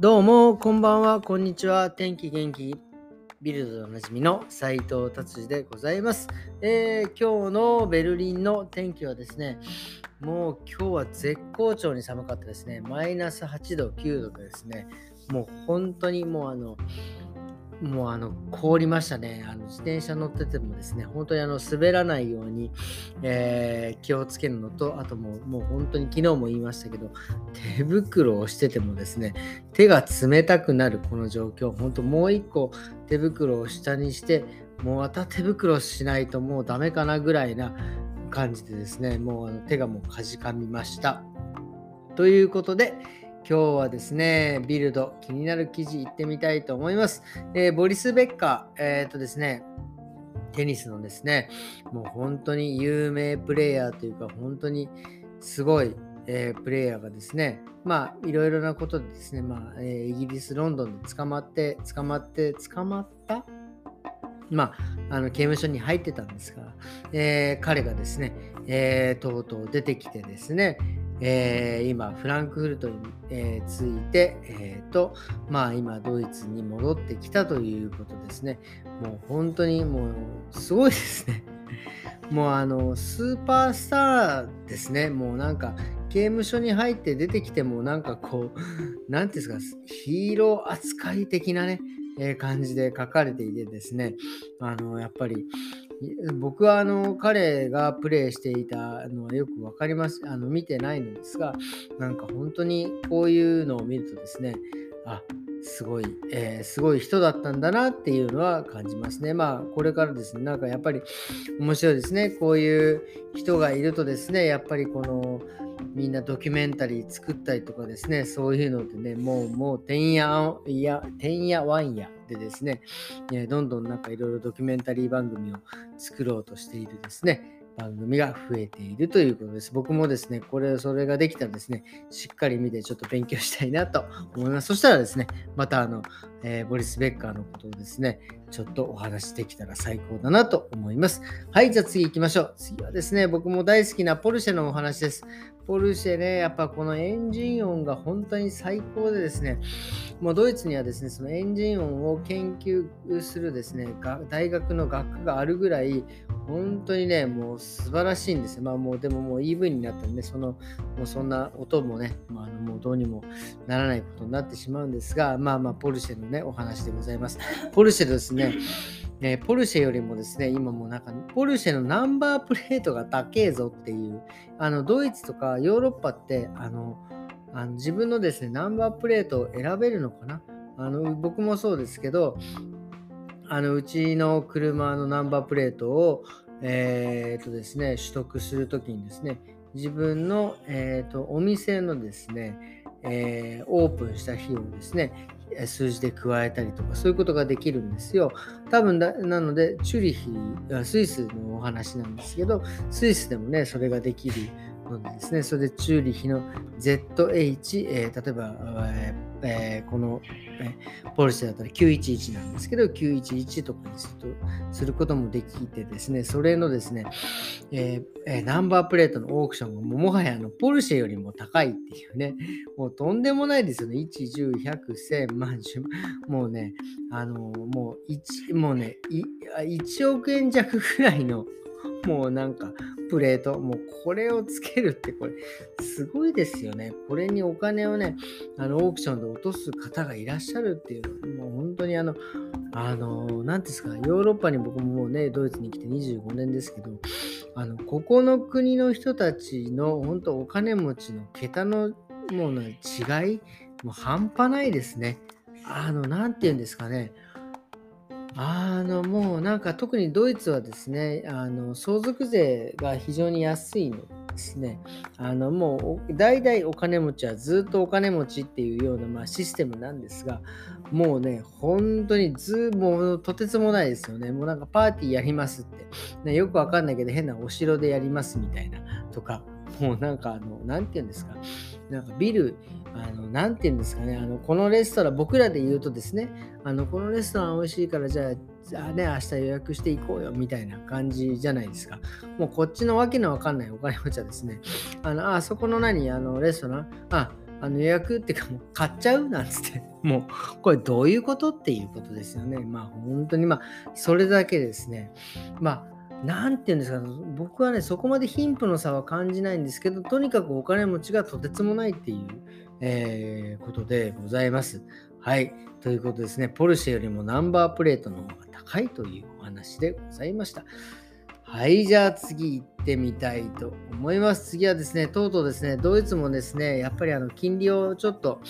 どうも、こんばんは、こんにちは。天気元気ビルドでおなじみの斉藤達治でございます、えー、今日のベルリンの天気はですね、もう今日は絶好調に寒かったですね。マイナス8度、9度でですね、もう本当にもうあの、もうあの凍りましたね。あの自転車乗っててもですね、本当にあの滑らないように、えー、気をつけるのと、あともうもう本当に昨日も言いましたけど、手袋をしててもですね、手が冷たくなるこの状況、本当もう一個手袋を下にして、もうまた手袋しないともうダメかなぐらいな感じでですね、もうあの手がもうかじかみました。ということで、今日はですね、ビルド、気になる記事行ってみたいと思います。えー、ボリス・ベッカー、えっ、とですね、テニスのですね、もう本当に有名プレイヤーというか、本当にすごい、えー、プレイヤーがですね、まあ、いろいろなことでですね、まあ、えイギリス・ロンドンで捕まって、捕まって、捕まったまあ、あの刑務所に入ってたんですが、えー、彼がですね、えー、とうとう出てきてですね、えー、今、フランクフルトに、え、ついて、えーとまあ、今、ドイツに戻ってきたということですね。もう本当にもうすごいですね。もうあのスーパースターですね。もうなんか刑務所に入って出てきてもなんかこう、なんていうんですか、ヒーロー扱い的なね、え感じで書かれていてですね、あのやっぱり僕はあの彼がプレイしていたのはよく分かります。あの見てないのですが、なんか本当にこういうのを見るとですね、あすごい、えー、すごい人だったんだなっていうのは感じますね。まあ、これからですね、なんかやっぱり面白いですね。こういう人がいるとですね、やっぱりこの、みんなドキュメンタリー作ったりとかですね、そういうのでね、もう、もう、てんや、いや、てんやわんやでですね、どんどんなんかいろいろドキュメンタリー番組を作ろうとしているですね、番組が増えているということです。僕もですね、これ、それができたらですね、しっかり見てちょっと勉強したいなと思います。そしたらですね、またあの、えー、ボリス・ベッカーのことをですね、ちょっとお話できたら最高だなと思います。はい、じゃあ次行きましょう。次はですね、僕も大好きなポルシェのお話です。ポルシェね、やっぱこのエンジン音が本当に最高でですね、もうドイツにはですね、そのエンジン音を研究するですね、大学の学科があるぐらい、本当にね、もう素晴らしいんですよ。まあもうでももう EV になったんで、その、もうそんな音もね、まあ、あのもうどうにもならないことになってしまうんですが、まあまあポルシェのね、お話でございます。ポルシェですね、え、ポルシェよりもですね、今もなんか、ポルシェのナンバープレートが高えぞっていう、あの、ドイツとかヨーロッパって、あの、あの自分のですね、ナンバープレートを選べるのかな？あの、僕もそうですけど、あの、うちの車のナンバープレートを、えー、とですね、取得するときにですね、自分の、えーと、お店のですね、えー、オープンした日をですね、数字で加えたりとか、そういうことができるんですよ。多分だ、なので、チューリヒ、スイスのお話なんですけど、スイスでもね、それができるのでですね、それでチューリヒの ZH、えー、例えば、えーえー、この、え、ポルシェだったら911なんですけど、911とかにするとすることもできてですね、それのですね、えー、ナンバープレートのオークションがももはやのポルシェよりも高いっていうね、もうとんでもないですよね。1、10、100、1000万、10もうね、あのもう1、もうね、1億円弱ぐらいのもうなんか、プレート、もうこれをつけるってこれ、すごいですよね。これにお金をね、あの、オークションで落とす方がいらっしゃるっていう、もう本当にあの、あの、なんですか、ヨーロッパに僕ももうね、ドイツに来て25年ですけど、あの、ここの国の人たちの本当お金持ちの桁のもうね、違い、もう半端ないですね。あの、なんて言うんですかね。あの、もうなんか特にドイツはですね、あの、相続税が非常に安いのですね。あの、もう代々お金持ちはずっとお金持ちっていうような、まあ、システムなんですが、もうね、本当にず、もうとてつもないですよね。もうなんかパーティーやりますって。ね、よくわかんないけど変なお城でやりますみたいなとか、もうなんかあの、なんて言うんですか？なんかビル、あの、なんて言うんですかね、あの、このレストラン、僕らで言うとですね、あの、このレストラン美味しいから、じゃあ、じゃあね、明日予約していこうよ、みたいな感じじゃないですか。もうこっちのわけのわかんないお金持ちはですね、あの、あ、そこの何、あの、レストラン、あ、あの予約っていうかもう買っちゃう？なんつって、もうこれどういうこと？っていうことですよね。まあ本当にまあそれだけですね。まあなんて言うんですか、僕はね、そこまで貧富の差は感じないんですけど、とにかくお金持ちがとてつもないっていう、えー、ことでございます。はい。ということですね、ポルシェよりもナンバープレートの方が高いというお話でございました。はい、じゃあ次行ってみたいと思います。次はですね、とうとうですね、ドイツもですね、やっぱりあの金利をちょっと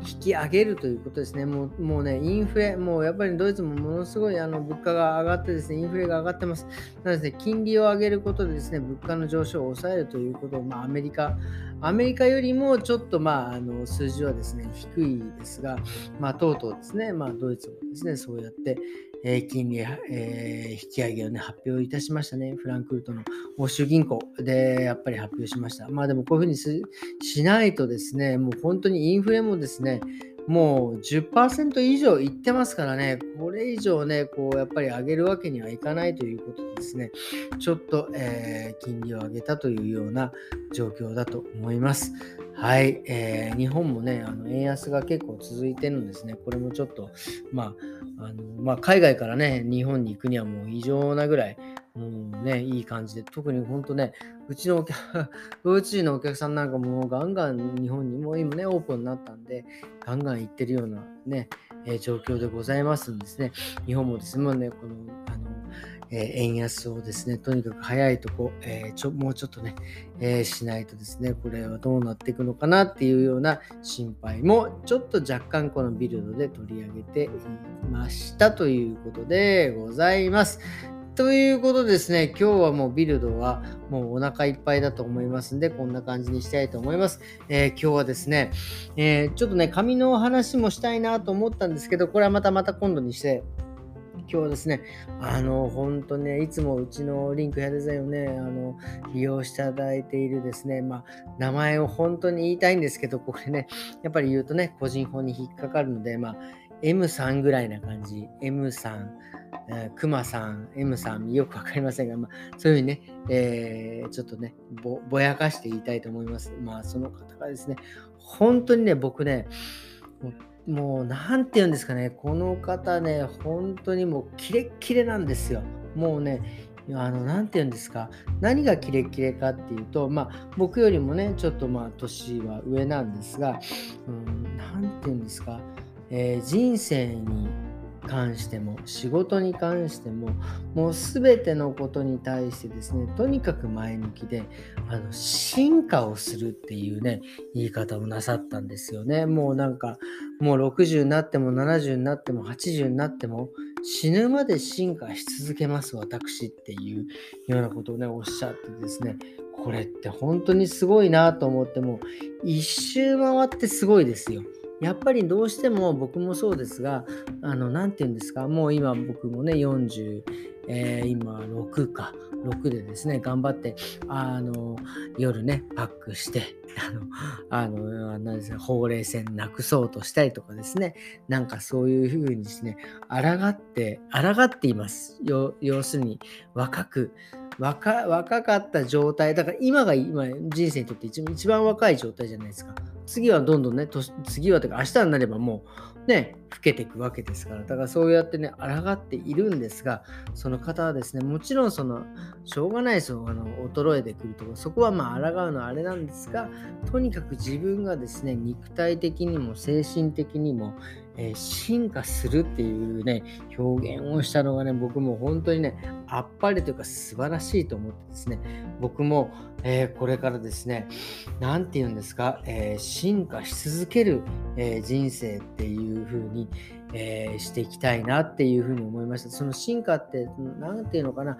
引き上げるということですね。もうもうね、インフレ、もうやっぱりドイツもものすごいあの物価が上がってですね、インフレが上がってます。なので、ね、金利を上げることでですね、物価の上昇を抑えるということを、まあ、アメリカ、アメリカよりもちょっと、まあ、あの数字はですね、低いですが、まあ、とうとうですね、まあ、ドイツもですね、そうやって、え金利、え、引き上げをね、発表いたしましたね。フランクフルトの欧州銀行でやっぱり発表しました。まあでもこういうふうにしないとですね、もう本当にインフレもですね、もう10%以上いってますからね、これ以上ね、こうやっぱり上げるわけにはいかないということでですね、ちょっと、えー、金利を上げたというような状況だと思います。はい、えー、日本もね、あの円安が結構続いてるんですね。これもちょっと、まあ、あのまあ、海外からね、日本に行くにはもう異常なぐらい、もうね、いい感じで、特に本当ね、うちのお客、ドイツ人のお客さんなんかもうガンガン日本にも今ね、オープンになったんで、ガンガン行ってるようなね、えー、状況でございますんですね。日本もですね、この、あの、えー、円安をですね、とにかく早いとこ、えー、ちょもうちょっとね、え、しないとですね、これはどうなっていくのかなっていうような心配も、ちょっと若干このビルドで取り上げていましたということでございます。ということですね、今日はもうビルドはもうお腹いっぱいだと思いますんで、こんな感じにしたいと思います。えー、今日はですね、えー、ちょっとね、紙の話もしたいなと思ったんですけど、これはまたまた今度にして、今日はですね、あの、本当ね、いつもうちのリンクヘアデザインをね、あの、利用していただいているですね、まあ、名前を本当に言いたいんですけど、これね、やっぱり言うとね、個人法に引っかかるので、まあ、M さんぐらいな感じ、M さん、クマさん、M さん、よくわかりませんが、まあ、そういうふうにね、えー、ちょっとねぼ、ぼやかして言いたいと思います。まあ、その方がですね、本当にね、僕ね、もう、なんて言うんですかね、この方ね、本当にもう、キレッキレなんですよ。もうね、あの、なんて言うんですか、何がキレッキレかっていうと、まあ、僕よりもね、ちょっとまあ、年は上なんですが、うん、なんて言うんですか、えー、人生に関しても仕事に関してももう全てのことに対してですねとにかく前向きであの進化をするっていうね言い方をなさったんですよねもうなんかもう60になっても70になっても80になっても死ぬまで進化し続けます私っていうようなことをねおっしゃってですねこれって本当にすごいなと思っても一周回ってすごいですよ。やっぱりどうしても僕もそうですが、あの、なんて言うんですか、もう今僕もね、40、えー、今6か、6でですね、頑張って、あの、夜ね、パックして、あの、あの、なんですね、ほうれい線なくそうとしたりとかですね、なんかそういうふうにですね、抗って、抗っています。要するに、若く、若若かった状態、だから今が今人生にとって一番一番若い状態じゃないですか。次はどんどんね、次はとか明日になればもうね、老けていくわけですから、だからそうやってね、抗っているんですが、その方はですね、もちろんその、しょうがないですよ、あの衰えてくるとか、そこはまあ抗うのはあれなんですが、とにかく自分がですね、肉体的にも精神的にも、えー、進化するっていうね、表現をしたのがね、僕も本当にね、あっぱれというか素晴らしいと思ってですね、僕も、えー、これからですね、何て言うんですか、えー、進化し続ける、え人生っていう風に、えしていきたいなっていうふうに思いました。その進化って、何て言うのかな、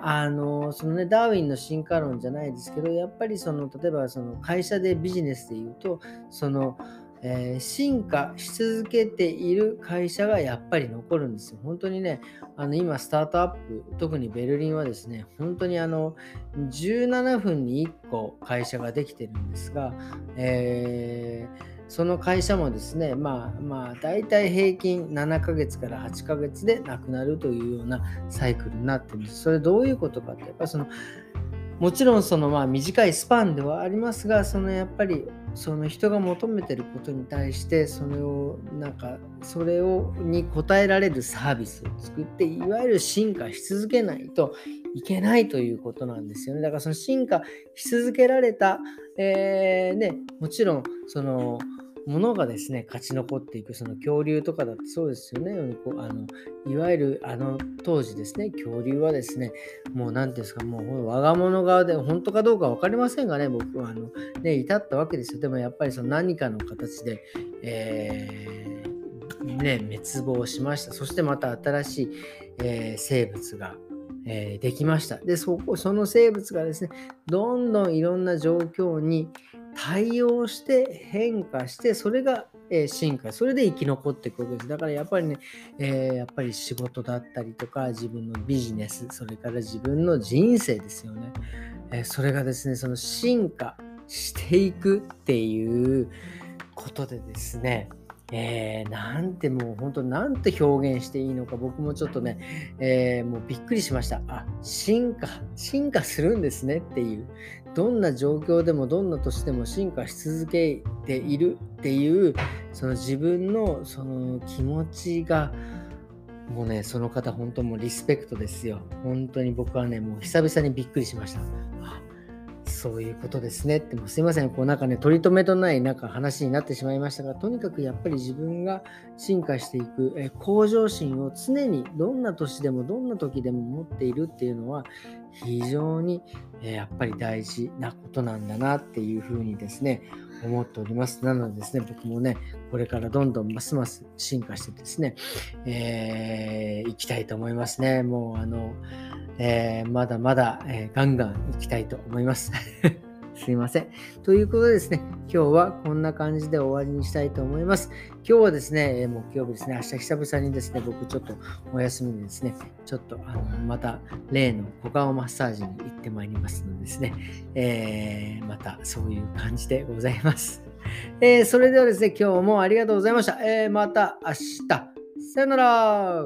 あの、そのね、ダーウィンの進化論じゃないですけど、やっぱりその、例えばその会社でビジネスで言うと、その、えー、進化し続けている会社がやっぱり残るんですよ。本当にね、あの今、スタートアップ、特にベルリンはですね、本当にあの17分に1個会社ができてるんですが、えー、その会社もですね、まあまあ、大体平均7ヶ月から8ヶ月でなくなるというようなサイクルになってるんです。それどういうことかって、やっぱその、もちろんそのまあ短いスパンではありますが、そのやっぱりその人が求めてることに対してそれをなんかそれをに応えられるサービスを作っていわゆる進化し続けないといけないということなんですよねだからその進化し続けられた、えー、ねもちろんそのものがですね勝ち残っていくその恐竜とかだってそうですよね。あのいわゆるあの当時ですね恐竜はですねもう何ていうんですかもう我が物側で本当かどうか分かりませんがね僕はあのね至ったわけですよ。でもやっぱりその何かの形で、えー、ね滅亡しました。そしてまた新しい、えー、生物がえー、できました。で、そこ、その生物がですね、どんどんいろんな状況に、対応して変化してそれが、え進化それで生き残っていくわけですだからやっぱりね、えー、やっぱり仕事だったりとか自分のビジネスそれから自分の人生ですよね、え、それがですねその進化していくっていうことでですねえー、なんてもう本当なんて表現していいのか僕もちょっとね、えー、もうびっくりしました。あ、進化、進化するんですねっていう。どんな状況でもどんな年でも進化し続けているっていうその自分のその気持ちがもうねその方本当もうリスペクトですよ本当に僕はねもう久々にびっくりしましたあそういうことですねって、もすいません、こうなんかね、取り留めとないなんか話になってしまいましたが、とにかくやっぱり自分が進化していく、え向上心を常にどんな年でもどんな時でも持っているっていうのは、非常に、えやっぱり大事なことなんだなっていうふうにですね、思っております。なのでですね、僕もね、これからどんどんますます進化してですね、えー、行きたいと思いますね。もうあの、えー、まだまだ、えー、ガンガン行きたいと思います。すいません。ということでですね、今日はこんな感じで終わりにしたいと思います。今日はですね、木曜日ですね、明日久々にですね、僕ちょっとお休みでですね、ちょっとあのまた例の股間マッサージに行ってまいりますのでですね、えー、またそういう感じでございます。えー、それではですね、今日もありがとうございました。えー、また明日。さよなら